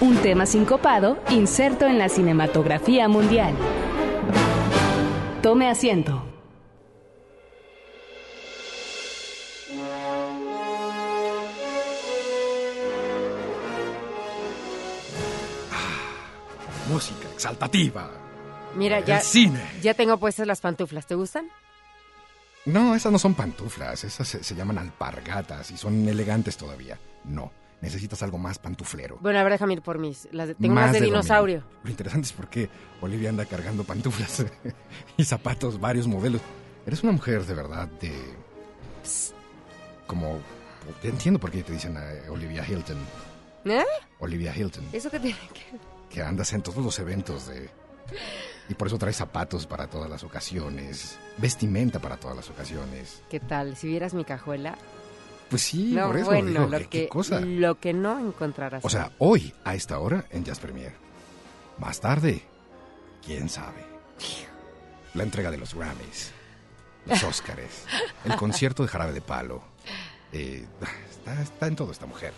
un tema sincopado inserto en la cinematografía mundial. Tome asiento. Música exaltativa. Mira, El ya, cine. ya tengo puestas las pantuflas. ¿Te gustan? No, esas no son pantuflas, esas se, se llaman alpargatas y son elegantes todavía. No, necesitas algo más pantuflero. Bueno, a ver, déjame ir por mis. Las de- tengo Más de, de dinosaurio. Lo interesante es por qué Olivia anda cargando pantuflas y zapatos, varios modelos. Eres una mujer de verdad de... Como... Entiendo por qué te dicen eh, Olivia Hilton. ¿Eh? Olivia Hilton. ¿Eso qué tiene que que andas en todos los eventos de... Y por eso traes zapatos para todas las ocasiones, vestimenta para todas las ocasiones. ¿Qué tal? Si vieras mi cajuela. Pues sí, no, por eso bueno, digo, lo ¿qué, que, qué cosa? lo que no encontrarás. O sea, hoy, a esta hora, en Jazz Premier. Más tarde, quién sabe. La entrega de los Grammys, los Óscares, el concierto de Jarabe de Palo. Eh, está, está en todo esta mujer.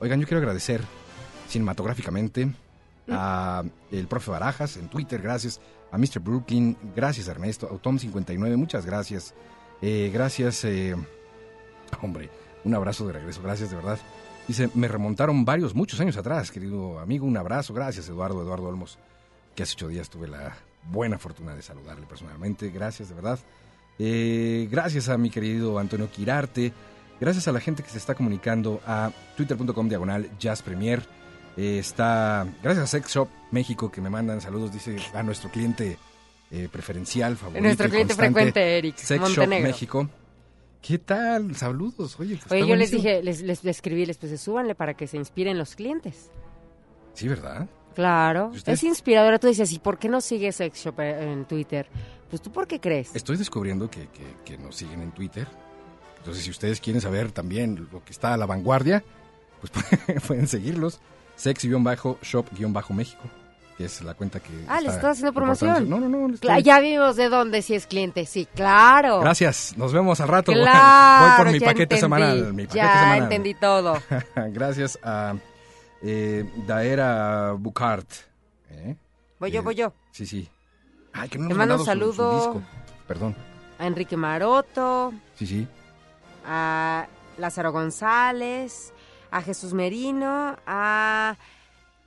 Oigan, yo quiero agradecer cinematográficamente a el profe Barajas en Twitter, gracias. A Mr. Brooklyn, gracias Ernesto. A Tom59, muchas gracias. Eh, gracias, eh, hombre, un abrazo de regreso, gracias de verdad. Dice, me remontaron varios, muchos años atrás, querido amigo, un abrazo, gracias Eduardo, Eduardo Olmos, que hace ocho días tuve la buena fortuna de saludarle personalmente, gracias de verdad. Eh, gracias a mi querido Antonio Quirarte, gracias a la gente que se está comunicando a twitter.com diagonal Jazz Premier. Eh, está, gracias a Sex Shop México que me mandan saludos, dice a nuestro cliente eh, preferencial, favorito. Nuestro cliente constante, frecuente, Eric Sex Montenegro. Shop México. ¿Qué tal? Saludos. Oye, pues Oye, yo les dije, les, les, les escribí, les puse, súbanle para que se inspiren los clientes. Sí, ¿verdad? Claro, es inspiradora. Tú dices, ¿y por qué no sigues Sex Shop eh, en Twitter? Pues tú, ¿por qué crees? Estoy descubriendo que, que- que nos siguen en Twitter. Entonces, si ustedes quieren saber también lo que está a la vanguardia, pues pueden seguirlos. Sex-shop-méxico, que es la cuenta que. Ah, ¿le está estás haciendo promoción? No, no, no. estoy- ya vimos de dónde si es cliente, sí, claro. Gracias, nos vemos al rato. Voy- Claro, Voy por mi paquete entendí, semanal. Mi paquete ya semanal. entendí todo. Gracias a eh, Daera Bucart. ¿eh? Voy yo, Eh, voy yo. Sí, sí. Ay, que no Te mando un mandado su- su saludo. disco. Perdón. A Enrique Maroto, Sí, sí. a Lázaro González, a Jesús Merino, a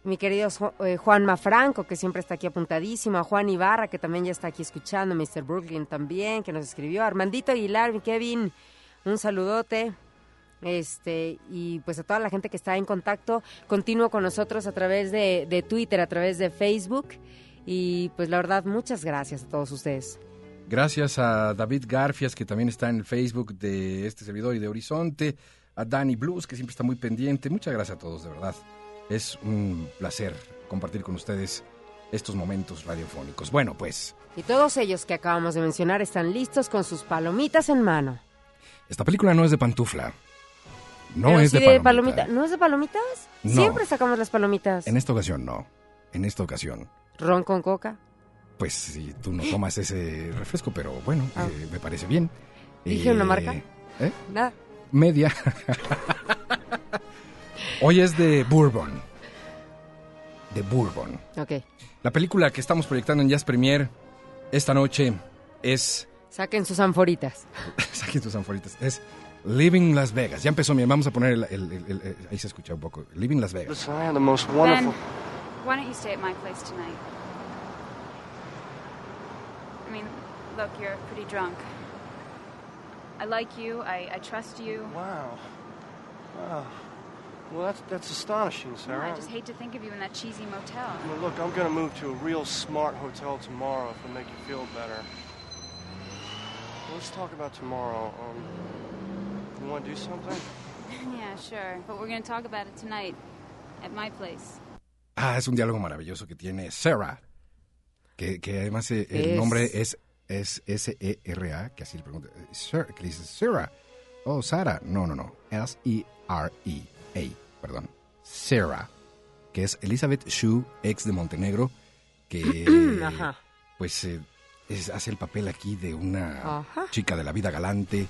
mi querido eh, Juan Mafranco, que siempre está aquí apuntadísimo, a Juan Ibarra, que también ya está aquí escuchando, Mr. Brooklyn también, que nos escribió, Armandito Aguilar, mi Kevin, un saludote. Este, y pues a toda la gente que está en contacto continuo con nosotros a través de, de Twitter, a través de Facebook. Y pues la verdad, muchas gracias a todos ustedes. Gracias a David Garfias, que también está en el Facebook de este servidor y de Horizonte. A Danny Blues, que siempre está muy pendiente. Muchas gracias a todos, de verdad. Es un placer compartir con ustedes estos momentos radiofónicos. Bueno, pues, Y todos ellos que acabamos de mencionar están listos con sus palomitas en mano. esta película no es de pantufla. No Pero es sí de palomita. palomita. ¿No es de palomitas? No. Siempre sacamos las palomitas. En esta ocasión no. En esta ocasión, Ron con coca. pues si tú no tomas ese refresco, pero bueno, Ah. eh, me parece bien. ¿Dije una marca? ¿eh? Nada. Media. Hoy es de Bourbon. De Bourbon. Ok. La película que estamos proyectando en Jazz Premier esta noche es. Saquen sus anforitas. Saquen tus anforitas. Es Living Las Vegas. Ya empezó, bien. Vamos a poner el, el- el- el- el- Ahí se escucha un poco. Living Las Vegas. The most Ben, wonderful. why don't you stay at my place tonight? I mean, look, you're pretty drunk. I like you. I, I trust you. Wow. Well, that's that's astonishing, Sarah. I just hate to think of you in that cheesy motel. Well, look, I'm gonna move to a real smart hotel tomorrow if it'll make you feel better. Let's talk about tomorrow. Um, you want to do something? yeah, sure. But we're going to talk about it tonight at my place. Ah, es un diálogo maravilloso que tiene Sarah Que, que además eh, el Es- nombre es, es S-E-R-A, que así le pregunta. eh, Sir, que dice Sarah. Oh, Sara. No, no, no. S-E-R-E-A, perdón. Sarah, que es Elizabeth Shue, ex de Montenegro, que Ajá. pues eh, es- hace el papel aquí de una Ajá. chica de la vida galante.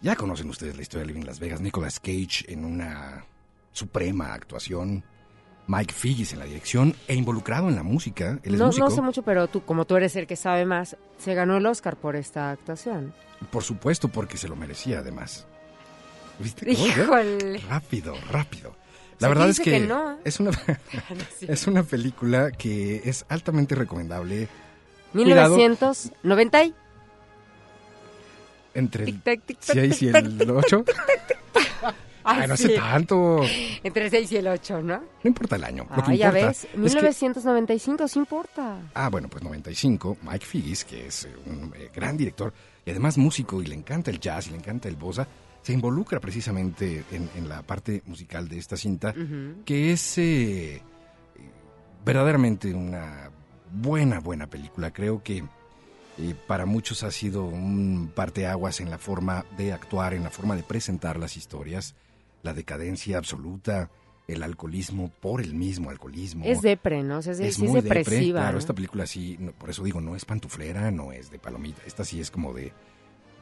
Ya conocen ustedes la historia de Living Las Vegas. Nicolas Cage en una suprema actuación. Mike Figgis en la dirección e involucrado en la música. Él es No, músico. no sé mucho, pero tú, como tú eres el que sabe más, se ganó el Oscar por esta actuación. Por supuesto, porque se lo merecía además. ¿Viste? cómo? Híjole. Rápido, rápido. La verdad es que, que no. es, una, es una película que es altamente recomendable. Cuidado. 1990 y... Entre el Tic, tac, tic, tac, 6 y el 8. Ay, no hace tanto. Entre el 6 y el 8, ¿no? No importa el año. Lo que Ah, ya importa ves. es que- 1995 sí importa. Ah, bueno, pues 95, Mike Figgis, que es un eh, gran director y además músico y le encanta el jazz y le encanta el bossa, se involucra precisamente en, en la parte musical de esta cinta, que es eh, verdaderamente una buena, buena película. Creo que eh, para muchos ha sido un parteaguas en la forma de actuar, en la forma de presentar las historias, la decadencia absoluta, el alcoholismo por el mismo alcoholismo Es depre, ¿no? O sea, es, es sí es muy depre, depresiva. Claro, ¿no? esta película sí, no, por eso digo, no es pantuflera, no es de palomita. Esta sí es como de,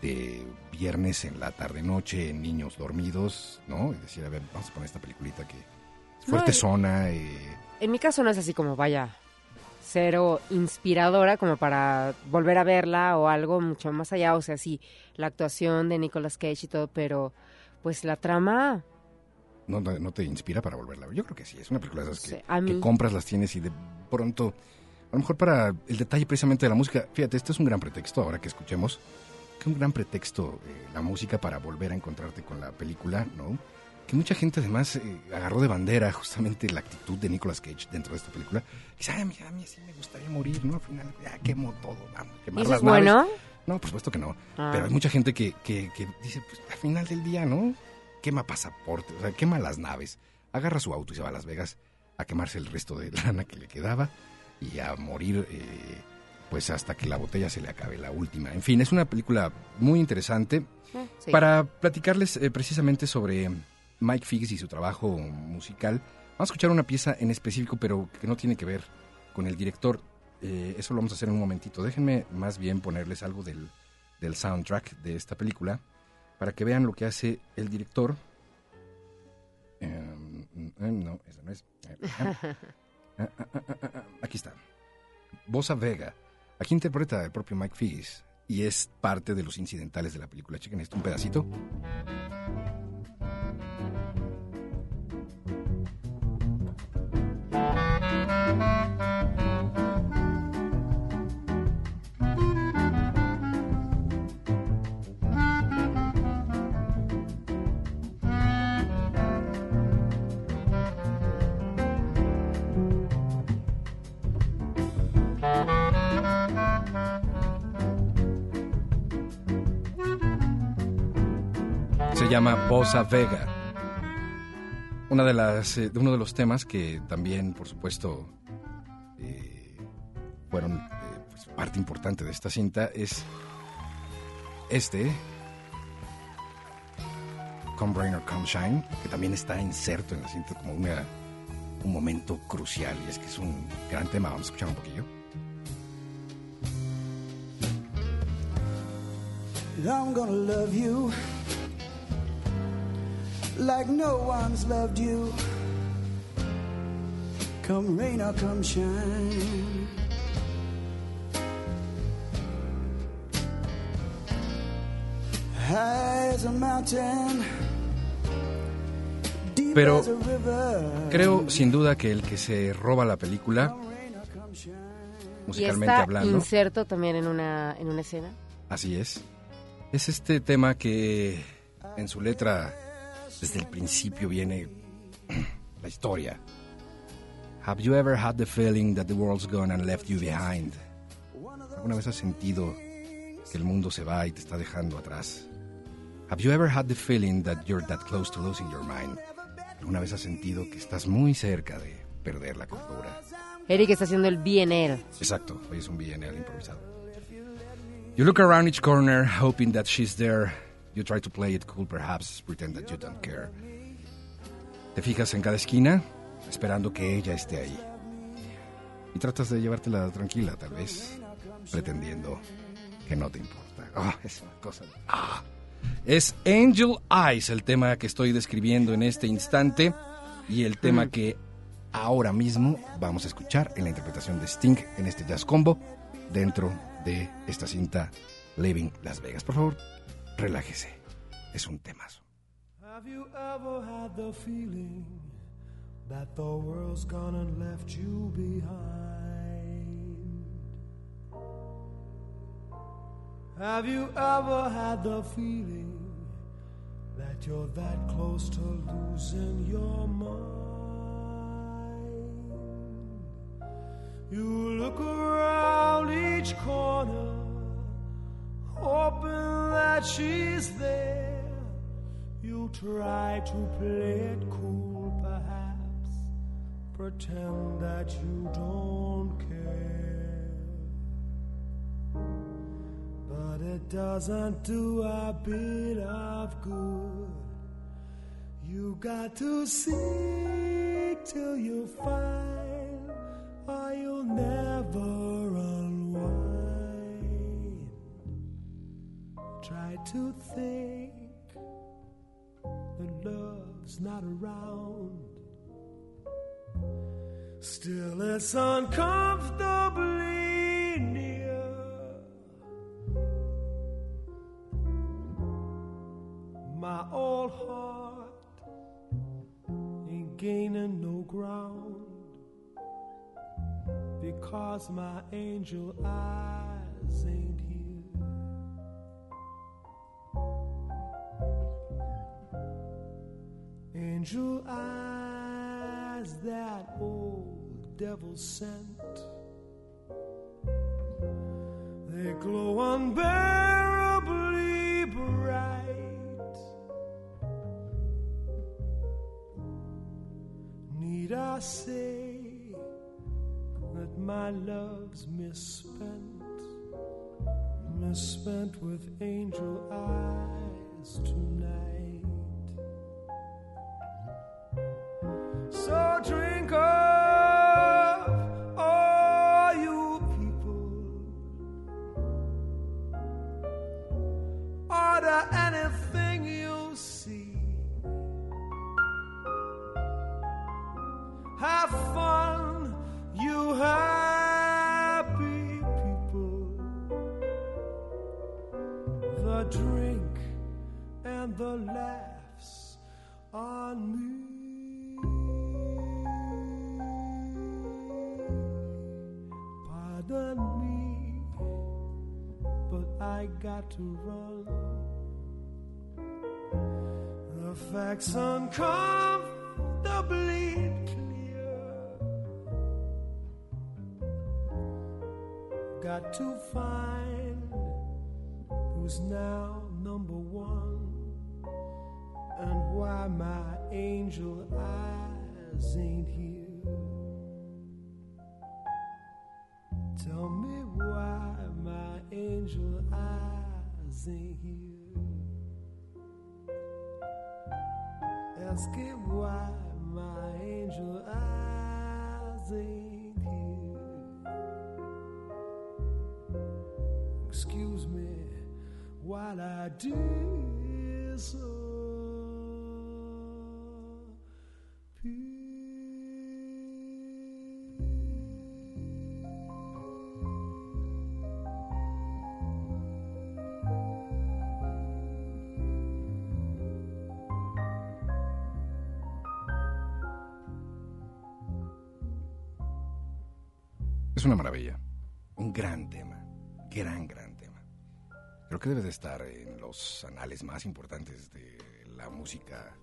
de viernes en la tarde-noche, niños dormidos, ¿no? Y decir, a ver, vamos a poner esta peliculita que es fuerte zona. eh, En mi caso no es así como, vaya, cero inspiradora como para volver a verla o algo mucho más allá. O sea, sí, la actuación de Nicolas Cage y todo, pero pues la trama... no, no- no te inspira para volverla a ver. Yo creo que sí, es una película de esas Sí, que, compras, las tienes y de pronto, a lo mejor para el detalle precisamente de la música, fíjate, este es un gran pretexto ahora que escuchemos, un gran pretexto eh, la música para volver a encontrarte con la película, ¿no? Que mucha gente además eh, agarró de bandera justamente la actitud de Nicolas Cage dentro de esta película. Dice, ay, a mí, a mí sí me gustaría morir, ¿no? Al final, ya quemo todo, vamos, ¿Y quemar las es bueno? naves. No, por supuesto que no. Ah. Pero hay mucha gente que, que, que dice, pues al final del día, ¿no? Quema pasaporte, o sea, quema las naves. Agarra su auto y se va a Las Vegas a quemarse el resto de lana que le quedaba y a morir, eh, pues hasta que la botella se le acabe, la última. En fin, es una película muy interesante sí. para platicarles eh, precisamente sobre Mike Figgis y su trabajo musical. Vamos a escuchar una pieza en específico, pero que no tiene que ver con el director. Eh, eso lo vamos a hacer en un momentito. Déjenme más bien ponerles algo del, del soundtrack de esta película para que vean lo que hace el director. Em, em, no, esa no es. Eh, ah, ah, ah, ah, ah, ah, Aquí está. Bossa Vega. Aquí interpreta el propio Mike Figgis y es parte de los incidentales de la película. Chequen esto, un pedacito. Se llama Bossa Vega. Una de las, eh, uno de los temas que también, por supuesto, eh, fueron eh, pues, parte importante de esta cinta es este, Come Rain or Come Shine, que también está inserto en la cinta como un momento crucial y es que es un gran tema. Vamos a escuchar un poquillo. Like no one's loved you. Come rain or come shine. High as a mountain, deep Pero as a river. Creo sin duda que el que se roba la película, shine. y musicalmente está hablando, inserto también en una, en una escena. así es, es este tema que en su letra desde el principio viene la historia. Have you ever had the feeling that the world's gone and left you behind? ¿Alguna vez has sentido que el mundo se va y te está dejando atrás? Have you ever had the feeling that you're that close to losing your mind? ¿Alguna vez has sentido que estás muy cerca de perder la cordura? Eric está haciendo el BNL. Exacto, hoy es un BNL improvisado. You look around each corner, hoping that she's there. You try to play it cool, perhaps, pretend that you don't care. Te fijas en cada esquina, esperando que ella esté ahí. Y tratas de llevártela tranquila, tal vez, pretendiendo que no te importa. Ah, es una cosa. Ah. Es Angel Eyes el tema que estoy describiendo en este instante y el tema que ahora mismo vamos a escuchar en la interpretación de Sting en este jazz combo dentro de esta cinta Living Las Vegas. Por favor, relájese. Es un temazo. Have you ever had the feeling that the world's gone and left you behind? Have you ever had the feeling that you're that close to losing your mind? You look around each corner, hoping that she's there. You try to play it cool, perhaps, pretend that you don't care. But it doesn't do a bit of good. You got to seek till you find, or you'll never Try to think that love's not around. Still, it's uncomfortably near. My old heart ain't gaining no ground because my angel eyes ain't Angel eyes that old devil sent. They glow unbearably bright. Need I say that my love's misspent, misspent with angel eyes tonight? The facts Excuse me while I Es una maravilla. Un gran tema. Gran, gran tema. Creo que debe de estar en los anales más importantes de la música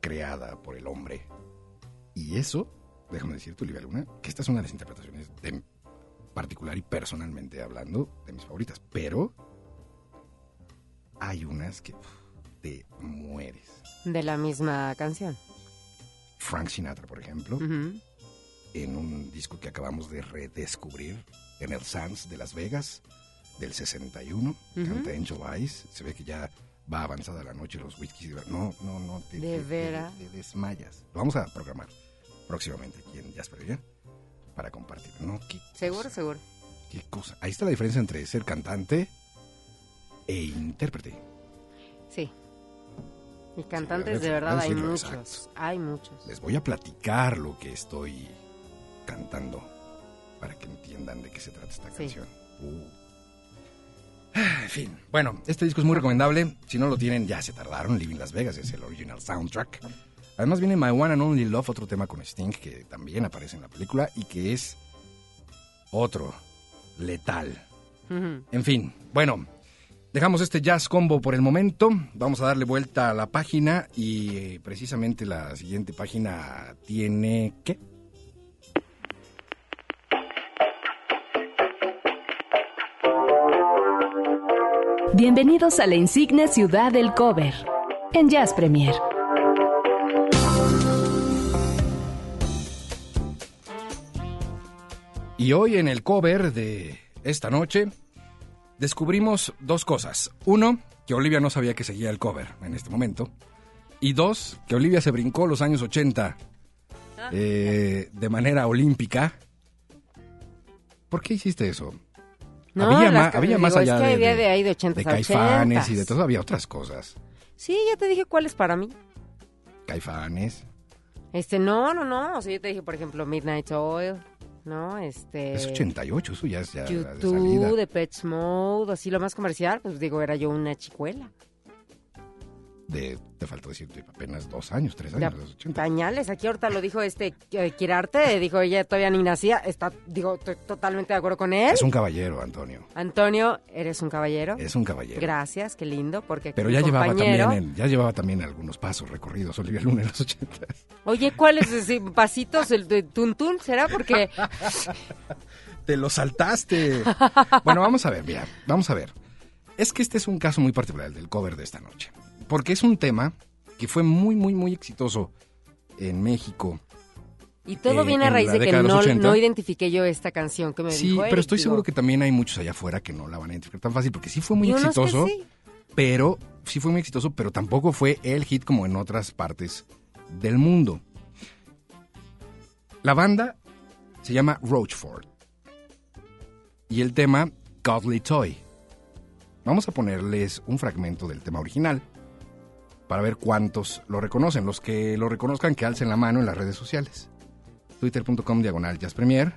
creada por el hombre. Y eso, déjame decirte, Olivia Luna, que esta es una de las interpretaciones de particular y personalmente hablando de mis favoritas. Pero hay unas que te mueres. De la misma canción. Frank Sinatra, por ejemplo, en un disco que acabamos de redescubrir en el Sands de Las Vegas del 61. Canta Angel Eyes. Se ve que ya va avanzada la noche los whiskies. No, no, no. Te, ¿De te- te- desmayas. Lo vamos a programar próximamente aquí en Jasper para compartir. No, qué Seguro, cosa, seguro. qué cosa. Ahí está la diferencia entre ser cantante e intérprete. Sí. Y cantantes Sí, de verdad hay muchos. Hay muchos. Les voy a platicar lo que estoy cantando para que entiendan de qué se trata esta Sí. canción. Uh. En fin, bueno, este disco es muy recomendable. Si no lo tienen, ya se tardaron. Living Las Vegas es el original soundtrack. Además viene My One and Only Love, otro tema con Sting que también aparece en la película y que es otro letal. En fin, bueno, dejamos este jazz combo por el momento. Vamos a darle vuelta a la página y eh, precisamente la siguiente página tiene ¿qué? Bienvenidos a la insigne ciudad del cover en Jazz Premier. Y hoy en el cover de esta noche descubrimos dos cosas. Uno, que Olivia no sabía que seguía el cover en este momento. Y dos, que Olivia se brincó los años 80 eh, de manera olímpica. ¿Por qué hiciste eso? No, había, ma- había digo, más allá es que de, había de- de ahí de 80s de Caifanes 80s. y de todo, había otras cosas. Sí, ya te dije cuál es para mí. Caifanes. Este, no, no, no. O sea, yo te dije, por ejemplo, Midnight Oil, ¿no? Este. Es 88, eso ya es ya de YouTube, salida. de Pets Mode, así lo más comercial, pues digo, era yo una chicuela. De, te faltó decirte apenas dos años, tres años, los 80. pañales, aquí ahorita lo dijo este eh, Kirarte, dijo ella todavía ni nacía, está, digo, estoy totalmente de acuerdo con él. Es un caballero, Antonio. Antonio, eres un caballero. Es un caballero. Gracias, qué lindo, porque Pero ya llevaba, compañero- también ya llevaba también algunos pasos recorridos Olivia Luna en los 80. Oye, ¿cuáles ese, pasitos el de tuntún será? Porque Te lo saltaste. bueno, vamos a ver, mira, vamos a ver. Es que este es un caso muy particular, el del cover de esta noche. Porque es un tema que fue muy, muy, muy exitoso en México. y todo Eh, viene a raíz de que de no, 80. no identifiqué yo esta canción que me Sí, dijo pero estoy seguro que también hay muchos allá afuera que no la van a identificar tan fácil, porque sí fue muy que exitoso, sí. pero sí fue muy exitoso, pero tampoco fue el hit como en otras partes del mundo. La banda se llama Roachford y el tema Godly Toy. Vamos a ponerles un fragmento del tema original para ver cuántos lo reconocen. Los que lo reconozcan, que alcen la mano en las redes sociales. Twitter.com diagonal Jazz Premier,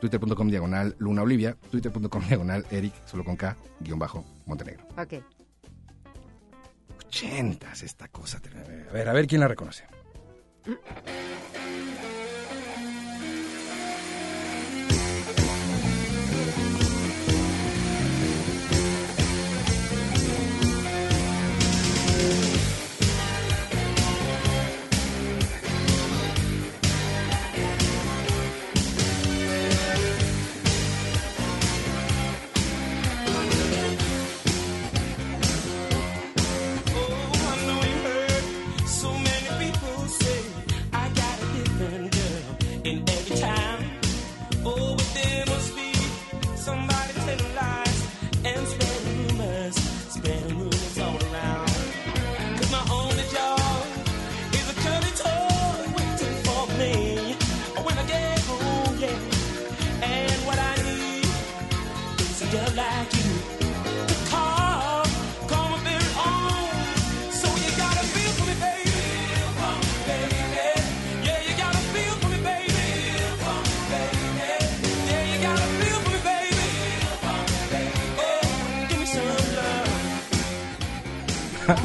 Twitter.com diagonal Luna Olivia, Twitter.com diagonal Eric, solo con K, guion bajo Montenegro. Ok. Ochentas esta cosa. A ver, a ver quién la reconoce.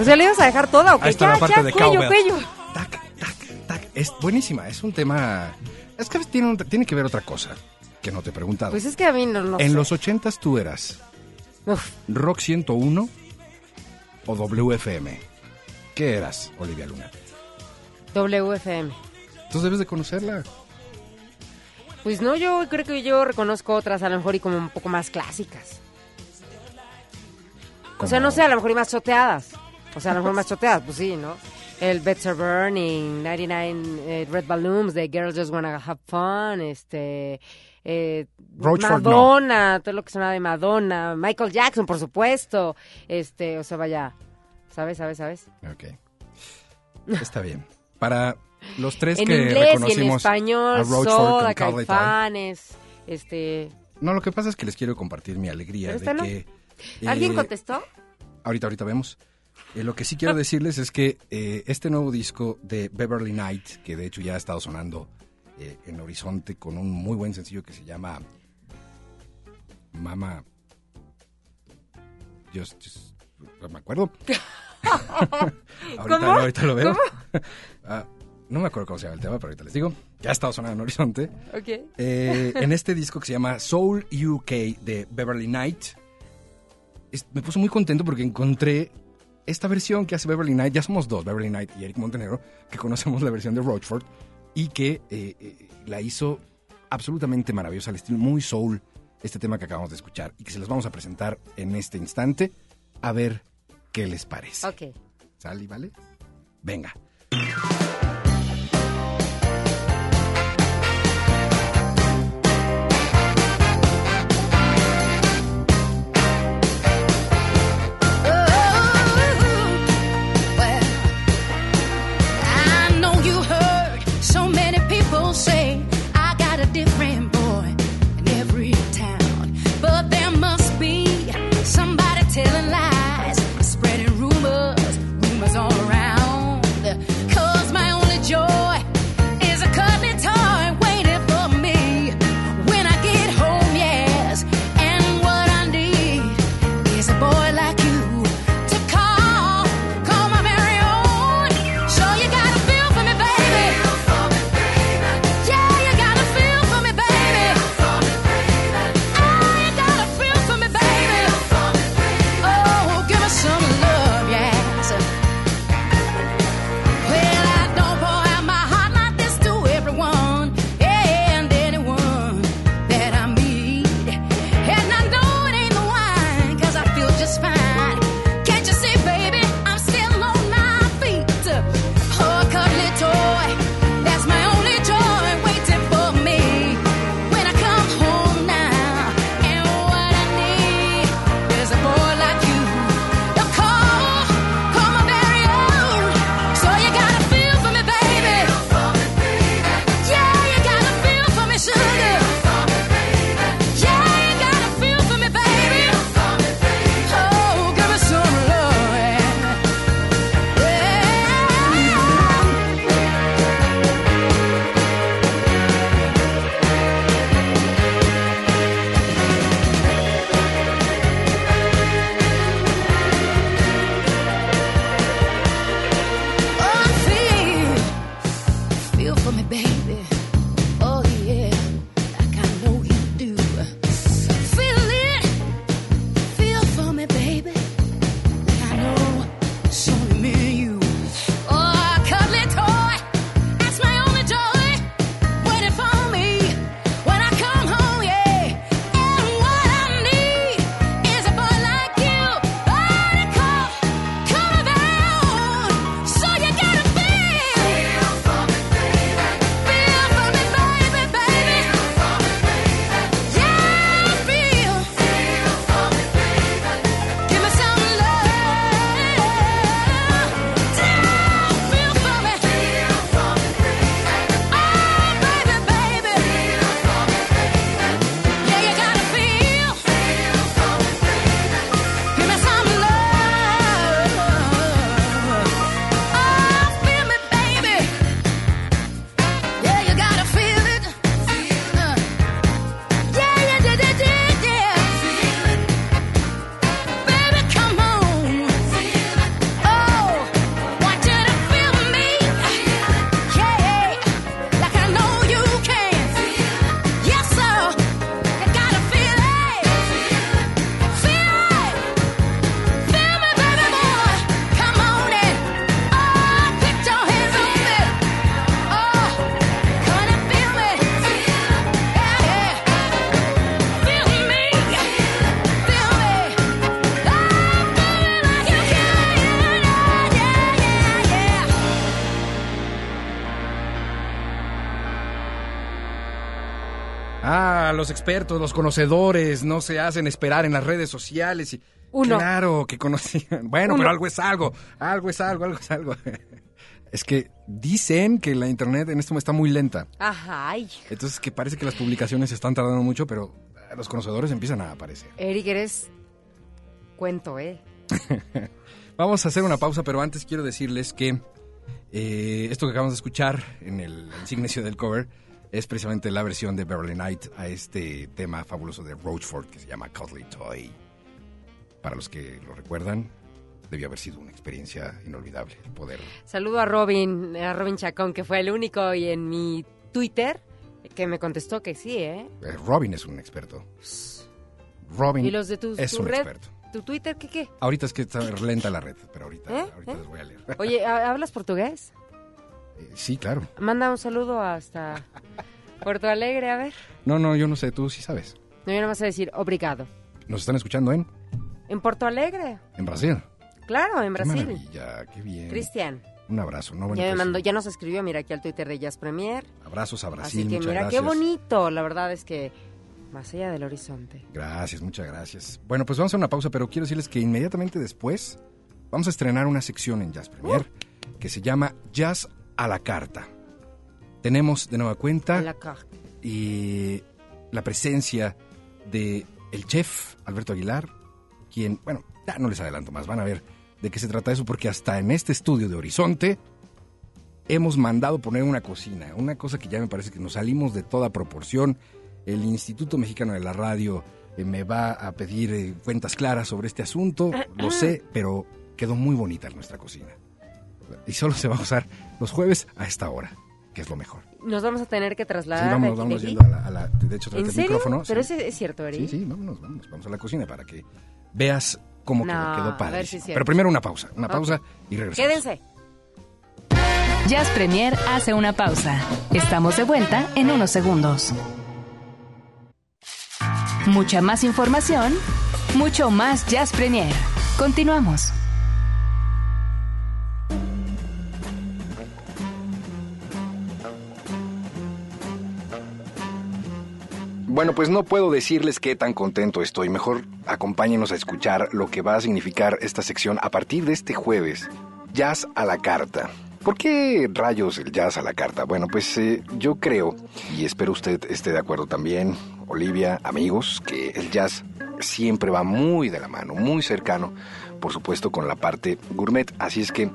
Sea, ¿le ibas a dejar toda o qué? Ahí está ya, la parte ya, de cuello, cowbell. cuello. Tac, tac, tac. Es buenísima, es un tema... Es que tiene, un- tiene que ver otra cosa que no te he preguntado. Pues es que a mí no, no en sé. los ochentas tú eras Uf, Rock 101 o WFM. ¿Qué eras, Olivia Luna? WFM. Entonces debes de conocerla. Pues no, yo creo que yo reconozco otras a lo mejor y como un poco más clásicas. O sea, Como- no sé, a lo mejor y más choteadas. O sea, mejor más choteadas, pues sí, ¿no? El Beds Are Burning, 99 eh, Red Balloons, de Girls Just Wanna Have Fun, este... eh, Roachford, no. Madonna, todo lo que suena de Madonna, Michael Jackson, por supuesto, este, o sea, vaya, ¿sabes, sabes, sabes? Ok. Está bien. Para los tres En que inglés y en reconocimos español, Soda. Caifanes, este... No, lo que pasa es que les quiero compartir mi alegría de no. que... ¿Alguien eh, contestó? Ahorita, ahorita vemos. Eh, lo que sí quiero decirles es que eh, este nuevo disco de Beverly Knight, que de hecho ya ha estado sonando eh, en Horizonte con un muy buen sencillo que se llama Mama... Just- no me acuerdo. ahorita, ¿Cómo? ahorita lo veo. Ah, no me acuerdo cómo se llama el tema, pero ahorita les digo. Ya ha estado sonando en Horizonte. Ok. Eh, en este disco que se llama Soul UK de Beverly Knight, es- me puso muy contento porque encontré esta versión que hace Beverly Knight. Ya somos dos, Beverly Knight y Eric Montenegro, que conocemos la versión de Roachford y que eh, eh, la hizo absolutamente maravillosa, al estilo muy soul, este tema que acabamos de escuchar y que se los vamos a presentar en este instante a ver qué les parece. Ok. ¿Sale, vale? Venga. Los expertos, los conocedores, no se hacen esperar en las redes sociales. Y, Uno. Claro, que conocían. Bueno, Uno. pero algo es algo. Algo es algo, algo es algo. Es que dicen que la internet en esto está muy lenta. Ajá, ay. Entonces que parece que las publicaciones están tardando mucho, pero los conocedores empiezan a aparecer. Eric, eres cuento, ¿eh? Vamos a hacer una pausa, pero antes quiero decirles que eh, esto que acabamos de escuchar en el insignia del cover es precisamente la versión de Beverly Knight a este tema fabuloso de Roachford que se llama Cuddly Toy. Para los que lo recuerdan, debió haber sido una experiencia inolvidable el poder. Saludo a Robin, a Robin Chacón, que fue el único y en mi Twitter que me contestó que sí, ¿eh? eh, Robin es un experto. Robin ¿Y los de tu, es tu un red? experto. ¿Tu Twitter qué qué? Ahorita es que está lenta la red, pero ahorita, ¿Eh? ahorita ¿Eh? les voy a leer. Oye, ¿ha- ¿hablas portugués? Sí, claro. Manda un saludo hasta Porto Alegre, a ver. No, no, yo no sé, tú sí sabes. No, yo no vas a decir obrigado. Nos están escuchando en, En Porto Alegre, en Brasil. claro, en Brasil. maravilla, qué bien. Cristian, Un abrazo, ¿no? Bueno, ya me pues, mandó, ya nos escribió, mira aquí al Twitter de Jazz Premier. Abrazos a Brasil, Así que muchas mira gracias. qué bonito, la verdad es que más allá del horizonte. Gracias, muchas gracias. Bueno, pues vamos a una pausa, pero quiero decirles que inmediatamente después vamos a estrenar una sección en Jazz Premier Uh. que se llama Jazz a la Carta. Tenemos de nueva cuenta En la y la presencia de el chef Alberto Aguilar, quien, bueno, ya no les adelanto más, van a ver de qué se trata eso, porque hasta en este estudio de Horizonte hemos mandado poner una cocina, una cosa que ya me parece que nos salimos de toda proporción. El Instituto Mexicano de la Radio eh, me va a pedir eh, cuentas claras sobre este asunto, lo sé, pero quedó muy bonita nuestra cocina. Y solo se va a usar los jueves a esta hora, que es lo mejor. Nos vamos a tener que Sí, trasladar vámonos, de aquí, vámonos aquí. yendo a la, a la- de hecho, ¿En el serio? micrófono. Pero sí. ese es cierto, Eric. Sí, sí, vámonos, vámonos, vamos a la cocina para que veas cómo No, quedó, quedó a padre. ver si es cierto. Pero primero una pausa, una pausa y regresamos. Quédense. Jazz Premier hace una pausa. Estamos de vuelta en unos segundos. Mucha más información, mucho más Jazz Premier. Continuamos. Bueno, pues no puedo decirles qué tan contento estoy. Mejor acompáñenos a escuchar lo que va a significar esta sección a partir de este jueves. Jazz a la carta. ¿Por qué rayos el jazz a la carta? Bueno, pues eh, yo creo, y espero usted esté de acuerdo también, Olivia, amigos, que el jazz siempre va muy de la mano, muy cercano, por supuesto, con la parte gourmet. Así es que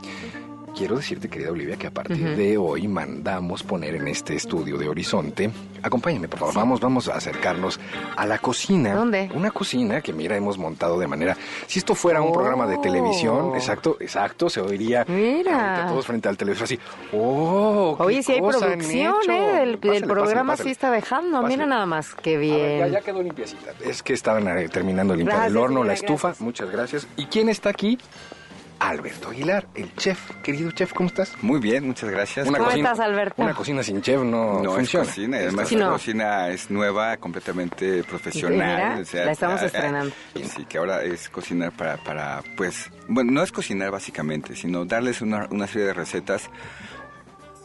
quiero decirte, querida Olivia, que a partir de hoy mandamos poner en este estudio de Horizonte. Acompáñame, por favor. Vamos, vamos a acercarnos a la cocina. ¿Dónde? Una cocina que, mira, hemos montado de manera. Si esto fuera un Oh. programa de televisión, exacto, exacto, se oiría. Mira. todos frente al televisor así. ¡Oh! qué Oye, sí hay producción! ¿eh? Del, programa sí está dejando. Pásale. Mira nada más, qué A ver, ya, bien. ya quedó limpiecita. Es que estaban eh, terminando de limpiar Gracias, el horno, la estufa. gracias. Muchas gracias. ¿Y quién está aquí? Alberto Aguilar, el chef. Querido chef, ¿cómo estás? Muy bien, muchas gracias. ¿Cómo estás, Alberto? Una cocina sin chef no, no funciona. es cocina, además Sí, la cocina es nueva, completamente profesional. Mira, la estamos ah, ah, estrenando. Sí, que ahora es cocinar para, para, pues, bueno, no es cocinar básicamente, sino darles una, una serie de recetas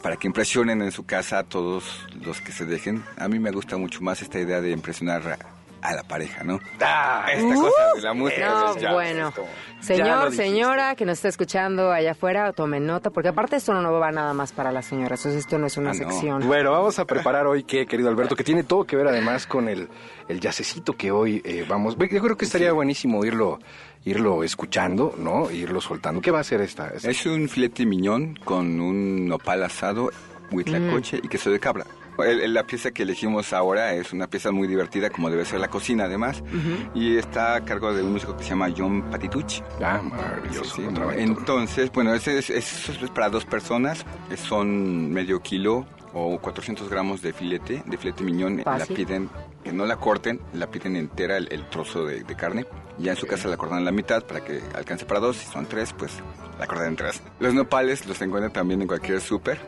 para que impresionen en su casa a todos los que se dejen. A mí me gusta mucho más esta idea de impresionar a, la pareja, ¿no? Ah, esta cosa de la música. No, es ya, bueno. esto. Señor, señora, que nos está escuchando allá afuera, tomen nota, porque aparte esto no va nada más para las señoras, entonces esto no es una Ah, no. sección. Bueno, vamos a preparar hoy, ¿qué, querido Alberto? Que tiene todo que ver además con el, el yacecito que hoy eh, vamos. Yo creo que estaría buenísimo irlo, irlo escuchando, ¿no? Irlo soltando. ¿Qué va a ser esta? esta- Es un filete miñón con un nopal asado, huitlacoche y queso de cabra. La pieza que elegimos ahora es una pieza muy divertida, como debe ser la cocina además, y está a cargo de un músico que se llama John Patitucci. Ah, maravilloso. Sí, sí. Entonces, bueno, es, es- es para dos personas, son medio kilo o 400 gramos de filete, de filete miñón, la Fácil. piden, que no la corten, la piden entera el, el trozo de, de carne, ya en su casa la cortan la mitad para que alcance para dos, si son tres, pues la cortan en tres. Los nopales los encuentran también en cualquier súper,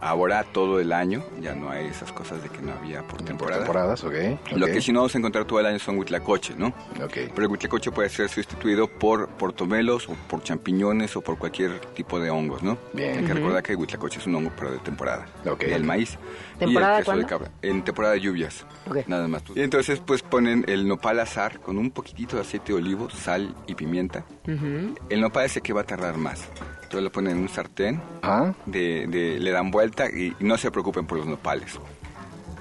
ahora todo el año, ya no hay esas cosas de que no había por temporada. temporadas, ok. Lo que sí no vamos a encontrar todo el año son huitlacoche, ¿no? Ok. Pero el huitlacoche puede ser sustituido por portomelos o por champiñones o por cualquier tipo de hongos, ¿no? Bien. Hay que recordar que el huitlacoche es un hongo, pero de temporada. Ok. El maíz. ¿Temporada y el queso de cabra. En temporada de lluvias. Ok. Nada más. Y entonces pues ponen el nopal azar con un poquitito de aceite de olivo, sal y pimienta. Ujú. El nopal es el que va a tardar más. Entonces lo ponen en un sartén, Ah, de, de- le dan vuelta y, y no se preocupen por los nopales.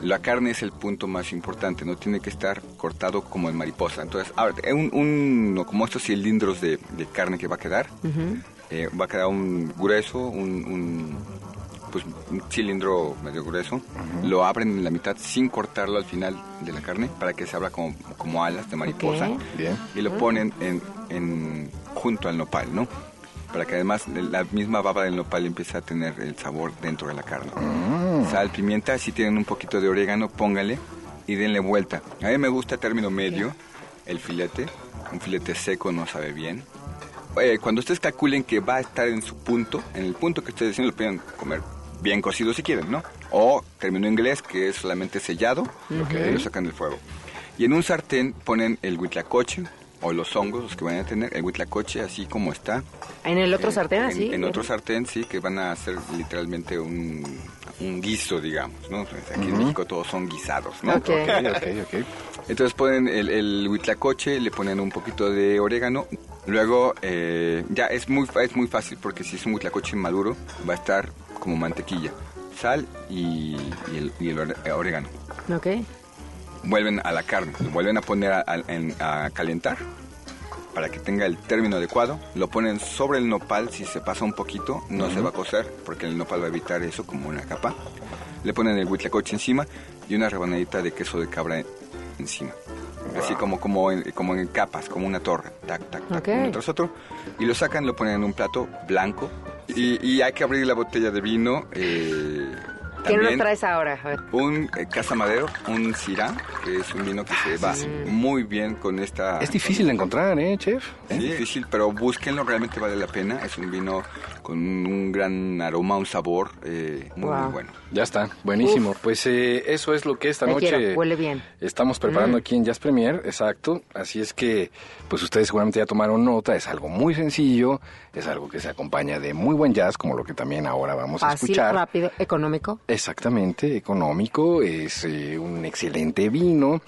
La carne es el punto más importante, no tiene que estar cortado como en mariposa. Entonces, ahora, un, un- como estos cilindros de, de carne que va a quedar, eh, va a quedar un grueso, un, un, pues, un cilindro medio grueso. Lo abren en la mitad sin cortarlo al final de la carne para que se abra como, como alas de mariposa. Ok. bien. Y lo ponen en, en- junto al nopal, ¿no? Para que además la misma baba del nopal empiece a tener el sabor dentro de la carne. Sal, pimienta, si tienen un poquito de orégano, póngale y denle vuelta. A mí me gusta término medio, el filete. Un filete seco no sabe bien. Eh, cuando ustedes calculen que va a estar en su punto, en el punto que ustedes deciden, lo pueden comer bien cocido si quieren, ¿no? O término inglés, que es solamente sellado, y lo sacan del fuego. Y en un sartén ponen el huitlacoche o los hongos, los que van a tener, el huitlacoche así como está. En el otro Eh, sartén, en- así. En, otro sartén, sí, que van a hacer literalmente un, un guiso, digamos, ¿no? Pues Aquí en México todos son guisados, ¿no? Ok. Ok, ok, ok. Entonces ponen el, el huitlacoche, le ponen un poquito de orégano. Luego, eh, ya es muy, es muy fácil porque si es un huitlacoche maduro, va a estar como mantequilla. Sal y, y el, y el orégano. Ok. Vuelven a la carne, lo vuelven a poner a, a- a calentar para que tenga el término adecuado. Lo ponen sobre el nopal, si se pasa un poquito, no se va a cocer porque el nopal va a evitar eso como una capa. Le ponen el huitlacoche encima y una rebanadita de queso de cabra encima. Así como, como, en, como en capas, como una torre. Tac, tac, tac, Ok. uno tras otro. Y lo sacan, lo ponen en un plato blanco. Y, y hay que abrir la botella de vino. Eh, ¿Qué nos traes ahora? Un eh, Casa Madero, un Syrah, que es un vino que se va muy bien con esta... Es difícil de encontrar, ¿eh, chef? Sí, difícil, pero búsquenlo, realmente vale la pena. Es un vino con un gran aroma, un sabor eh, muy, Wow. muy bueno. Ya está, buenísimo. Pues eh, eso es lo que esta Me noche quiero, huele bien. estamos preparando Mm. aquí en Jazz Premier, exacto. Así es que, pues ustedes seguramente ya tomaron nota, es algo muy sencillo, es algo que se acompaña de muy buen jazz, como lo que también ahora vamos a escuchar. rápido, económico. Exactamente, económico, es eh, un excelente vino.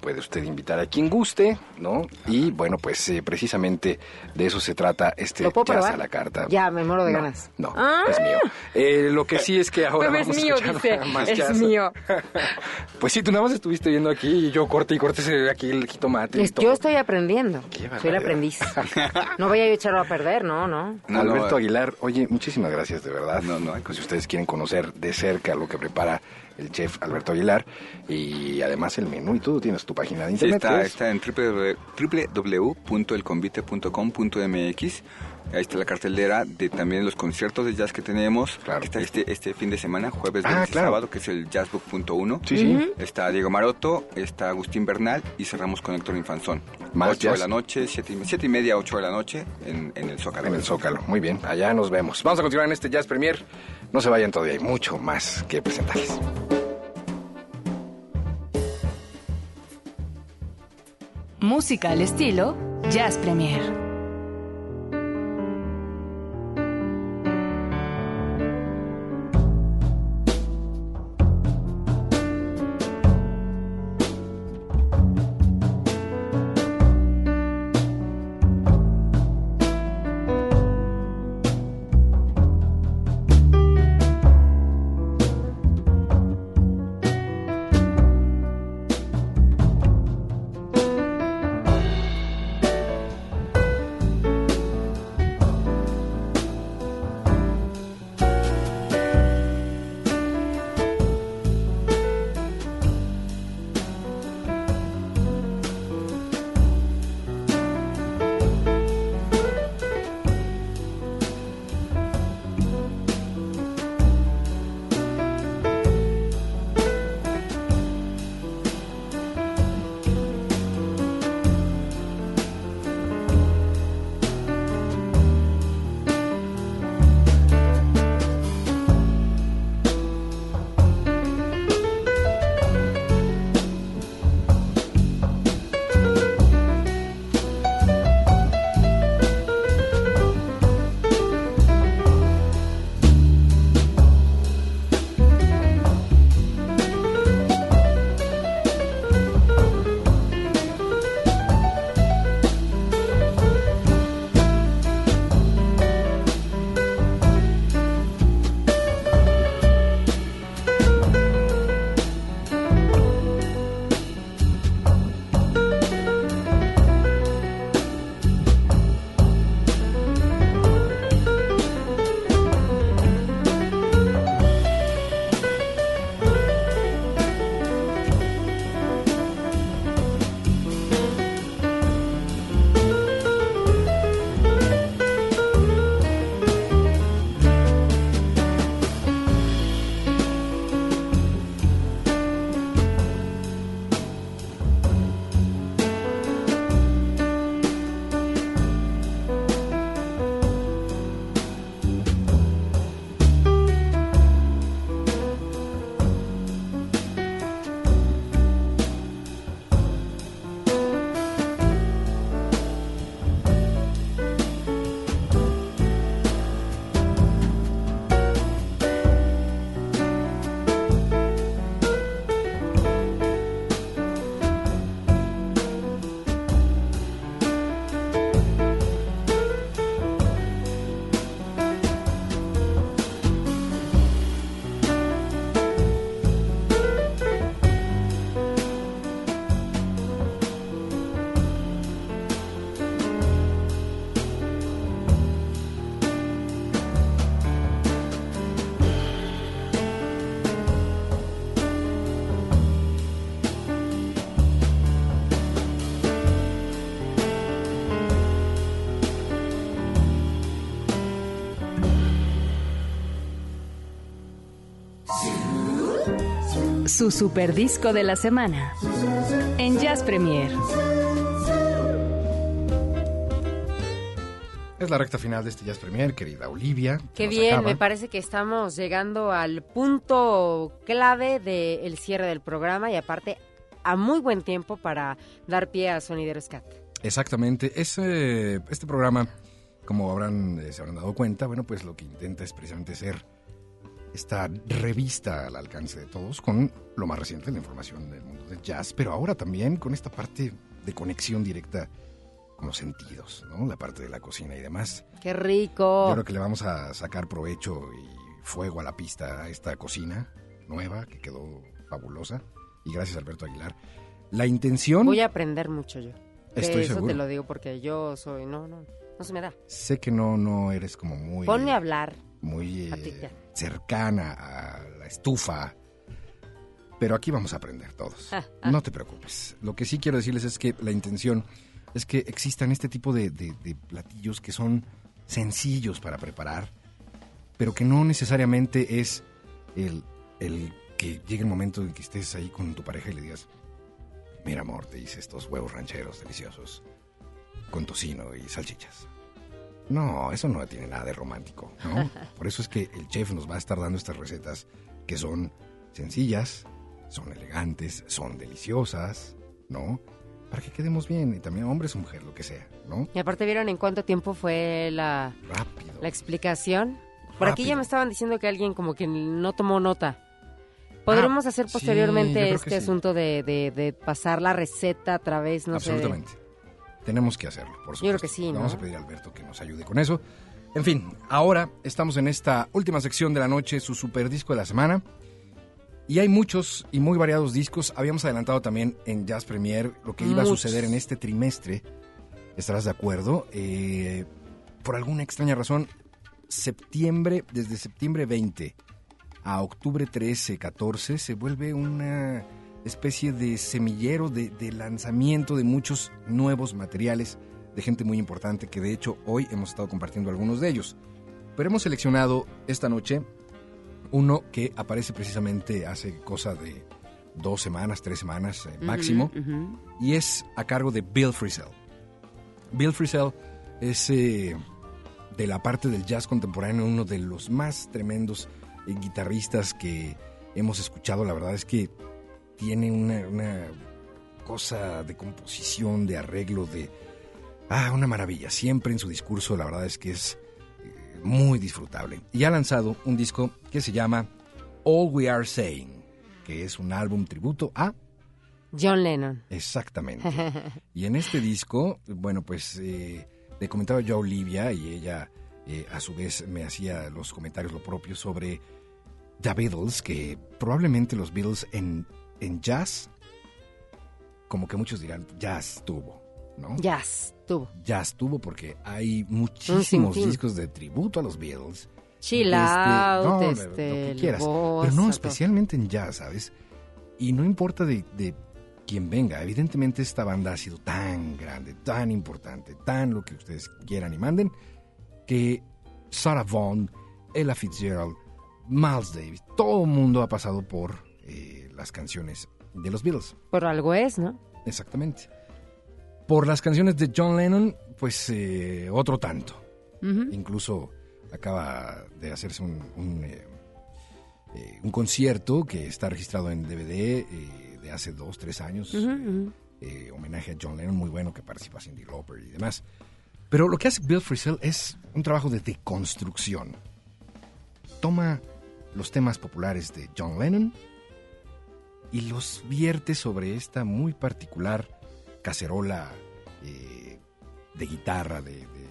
Puede usted invitar a quien guste, ¿no? Y bueno, pues eh, precisamente de eso se trata este ¿Lo puedo jazz probar? a la carta. Ya, me muero de No, ganas. No, Ah. es mío. Eh, lo que sí es que ahora Pero es vamos a mío, escuchar dice. más Es jazz. mío. Pues sí, tú nada más estuviste viendo aquí y yo corte y corte ese- aquí el jitomate. y Es- todo. yo estoy aprendiendo. Soy el aprendiz. No vaya yo a echarlo a perder, no, no. No, Alberto no, Aguilar, oye, muchísimas gracias, de verdad. No, no. Pues si ustedes quieren conocer de cerca lo que prepara el chef Alberto Aguilar y además el menú y todo, tienes tu página de Sí, internet. está, pues. está en www- www.elconvite.com.mx. Ahí está la cartelera de también los conciertos de jazz que tenemos. Claro. Está este, este fin de semana, jueves, Ah, claro. sábado, que es el Jazzbook.1. Sí, sí. Está Diego Maroto, está Agustín Bernal y cerramos con Héctor Infanzón. Más 8 de jazz. la noche, 7 y, siete y media, 8 de la noche en, en el Zócalo. En el Zócalo. Muy bien, allá nos vemos. Vamos a continuar en este Jazz Premier. No se vayan todavía, hay mucho más que presentarles. Música al estilo Jazz Premier. Su super disco de la semana en Jazz Premier. Es la recta final de este Jazz Premier, querida Olivia. Qué bien, acaba. me parece que estamos llegando al punto clave del cierre del programa y aparte a muy buen tiempo para dar pie a Sonidero Scat. Exactamente. Ese, este programa, como habrán, eh, se habrán dado cuenta, bueno, pues lo que intenta es precisamente ser esta revista al alcance de todos con lo más reciente de la información del mundo del jazz, pero ahora también con esta parte de conexión directa con los sentidos, ¿no? La parte de la cocina y demás. ¡Qué rico! Yo creo que le vamos a sacar provecho y fuego a la pista a esta cocina nueva que quedó fabulosa. Y gracias, Alberto Aguilar. La intención... Voy a aprender mucho yo. Estoy eso seguro. te lo digo porque yo soy... No, no, no se me da. Sé que no, no eres como muy... Ponme a hablar. Muy eh, cercana a la estufa. Pero aquí vamos a aprender todos. Ah, ah. No te preocupes. Lo que sí quiero decirles es que la intención es que existan este tipo de, de- de platillos que son sencillos para preparar, pero que no necesariamente es el, el que llegue el momento en que estés ahí con tu pareja y le digas, mira amor, te hice estos huevos rancheros deliciosos con tocino y salchichas. No, eso no tiene nada de romántico, ¿no? Por eso es que el chef nos va a estar dando estas recetas que son sencillas, son elegantes, son deliciosas, ¿no? Para que quedemos bien, y también hombres o mujer, lo que sea, ¿no? Y aparte vieron en cuánto tiempo fue la, Rápido. la explicación. Por aquí ya me estaban diciendo que alguien como que no tomó nota. Podremos Ah, hacer posteriormente este sí. asunto de, de- de pasar la receta a través, no Absolutamente. Tenemos que hacerlo, por supuesto. Yo creo que sí, ¿no? Vamos a pedir a Alberto que nos ayude con eso. En fin, ahora estamos en esta última sección de la noche, su super disco de la semana. Y hay muchos y muy variados discos. Habíamos adelantado también en Jazz Premier lo que iba a suceder en este trimestre. ¿Estarás de acuerdo? Eh, por alguna extraña razón, septiembre, desde septiembre 20 a octubre 13, 14, se vuelve una especie de semillero de, de lanzamiento de muchos nuevos materiales de gente muy importante que de hecho hoy hemos estado compartiendo algunos de ellos. Pero hemos seleccionado esta noche uno que aparece precisamente hace cosa de dos semanas, tres semanas eh, máximo, Ujú, ujú. y es a cargo de Bill Frisell. Bill Frisell es eh, de la parte del jazz contemporáneo uno de los más tremendos eh, guitarristas que hemos escuchado. La verdad es que tiene una, una cosa de composición, de arreglo, de... Ah, una maravilla. Siempre en su discurso, la verdad es que es eh, muy disfrutable. Y ha lanzado un disco que se llama All We Are Saying, que es un álbum tributo a John Lennon. Exactamente. Y en este disco, bueno, pues eh, le comentaba yo a Olivia y ella eh, a su vez me hacía los comentarios lo propio sobre The Beatles, que probablemente los Beatles en, en jazz, como que muchos dirán, jazz tuvo, ¿no? Jazz, tuvo. Jazz tuvo porque hay muchísimos discos de tributo a los Beatles. Chill Este, out, no, de- este, lo que quieras. Pero no, especialmente en jazz, ¿sabes? Y no importa de, de quién venga. Evidentemente esta banda ha sido tan grande, tan importante, tan lo que ustedes quieran y manden, que Sarah Vaughan, Ella Fitzgerald, Miles Davis, todo el mundo ha pasado por eh, las canciones de los Beatles. Por algo es, ¿no? Exactamente. Por las canciones de John Lennon, pues eh, otro tanto. Incluso acaba de hacerse un, un, eh, eh, un concierto que está registrado en DVD de hace dos, tres años. Homenaje a John Lennon, muy bueno, que participa Cindy Lauper y demás. Pero lo que hace Bill Frisell es un trabajo de deconstrucción. Toma los temas populares de John Lennon y los vierte sobre esta muy particular cacerola eh, de guitarra, de, de-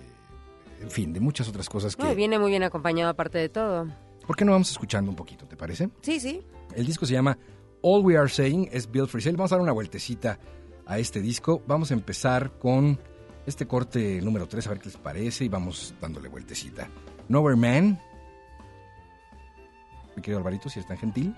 en fin, de muchas otras cosas que... No, viene muy bien acompañado aparte de todo. ¿Por qué no vamos escuchando un poquito, te parece? Sí, sí. El disco se llama All We Are Saying, es Bill Frisell. Vamos a dar una vueltecita a este disco. Vamos a empezar con este corte número 3, a ver qué les parece, y vamos dándole vueltecita. Nowhere Man. Mi querido Alvarito, si es tan gentil.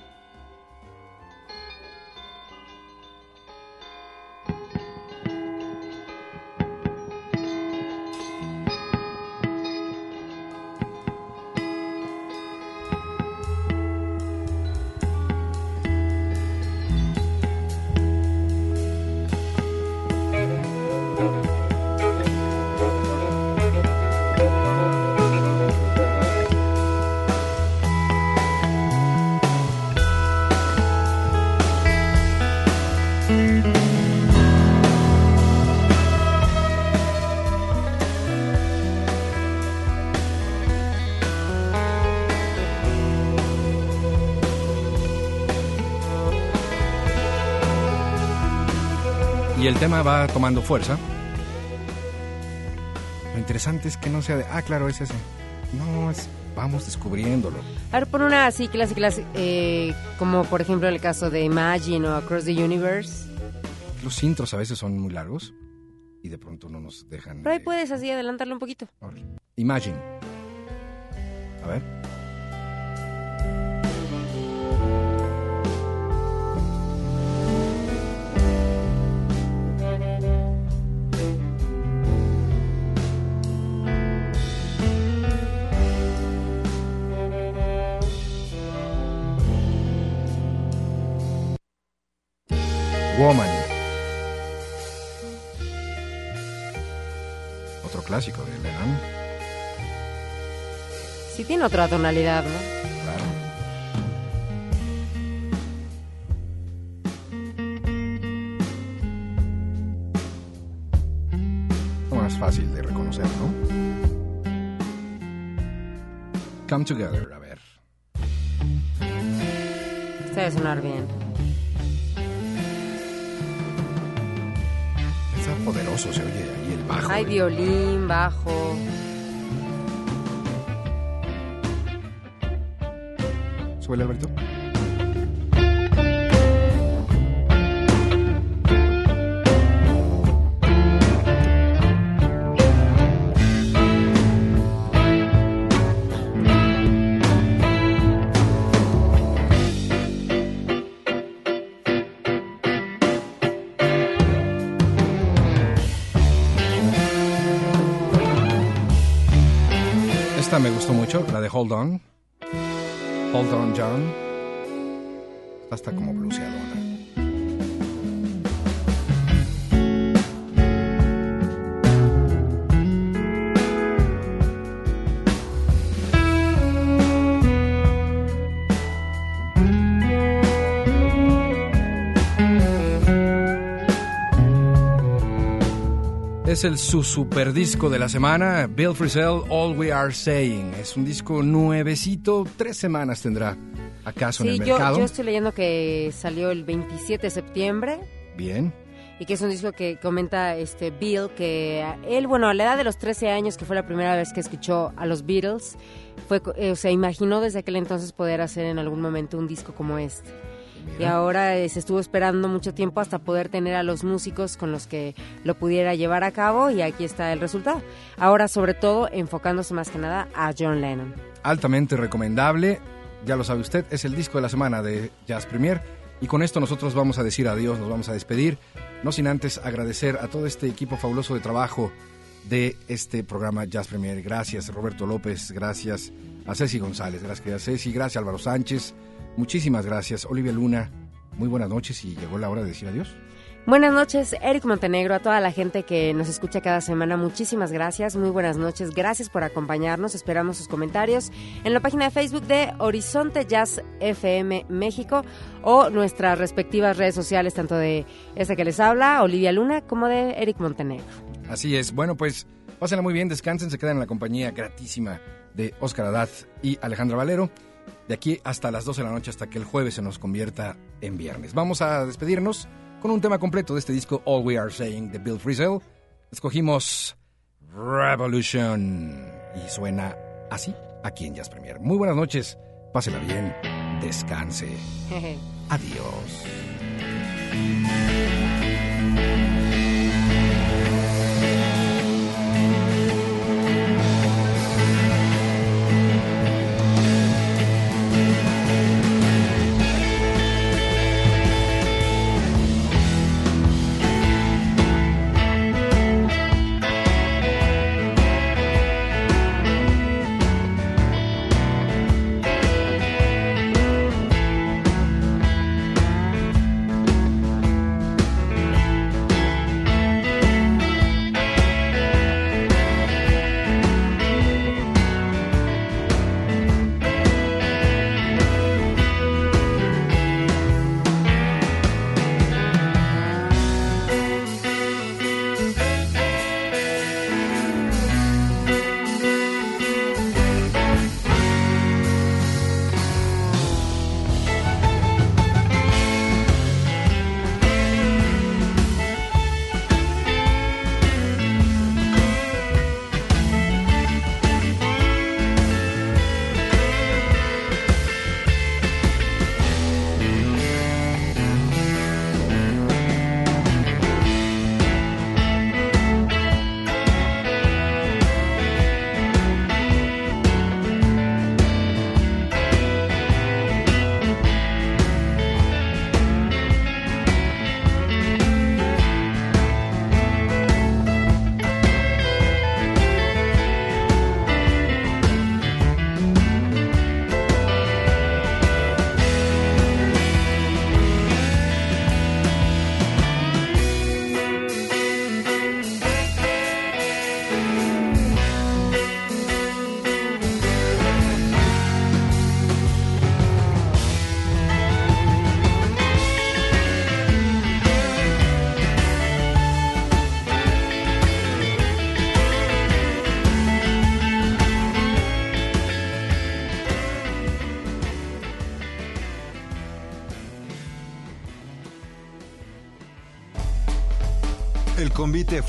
Tema va tomando fuerza. Lo interesante es que no sea de, ah, claro, es ese. No, es, vamos descubriéndolo. A ver, pon una así clásica, eh, como por ejemplo el caso de Imagine o Across the Universe. Los intros a veces son muy largos y de pronto no nos dejan. Pero ahí de- puedes así adelantarlo un poquito. Imagine. A ver. Lennon. Sí tiene otra tonalidad, ¿no? Claro. Más fácil de reconocer, ¿no? Come Together, a ver. Este debe sonar bien. Poderoso, se oye ahí el bajo. Hay violín, bajo. Suele, Alberto. Hold On. Hold On, John. Está como bluseadona. Es el su super disco de la semana, Bill Frisell, All We Are Saying. Es un disco nuevecito, tres semanas tendrá acaso en el yo, mercado. yo estoy leyendo que salió el 27 de septiembre Bien. y que es un disco que comenta este Bill que él, bueno, a la edad de los 13 años, que fue la primera vez que escuchó a los Beatles, fue, eh, o sea, imaginó desde aquel entonces poder hacer en algún momento un disco como este. Y ahora eh, se estuvo esperando mucho tiempo hasta poder tener a los músicos con los que lo pudiera llevar a cabo y aquí está el resultado. Ahora sobre todo enfocándose más que nada a John Lennon. altamente recomendable. Ya lo sabe usted, es el disco de la semana de Jazz Premier. Y con esto nosotros vamos a decir adiós, nos vamos a despedir. No sin antes agradecer a todo este equipo fabuloso de trabajo de este programa Jazz Premier. Gracias Roberto López, gracias a Ceci González, gracias a Ceci, gracias Álvaro Sánchez. Muchísimas gracias. Olivia Luna, muy buenas noches y llegó la hora de decir adiós. Buenas noches, Eric Montenegro, a toda la gente que nos escucha cada semana. Muchísimas gracias, muy buenas noches. Gracias por acompañarnos. Esperamos sus comentarios en la página de Facebook de Horizonte Jazz FM México o nuestras respectivas redes sociales, tanto de esa que les habla, Olivia Luna, como de Eric Montenegro. Así es. Bueno, pues pásenla muy bien, descansen, se quedan en la compañía gratísima de Óscar Haddad y Alejandra Valero. De aquí hasta las 12 de la noche, hasta que el jueves se nos convierta en viernes. Vamos a despedirnos con un tema completo de este disco All We Are Saying de Bill Frisell. Escogimos Revolution y suena así aquí en Jazz Premier. Muy buenas noches, pásela bien, descanse. Adiós.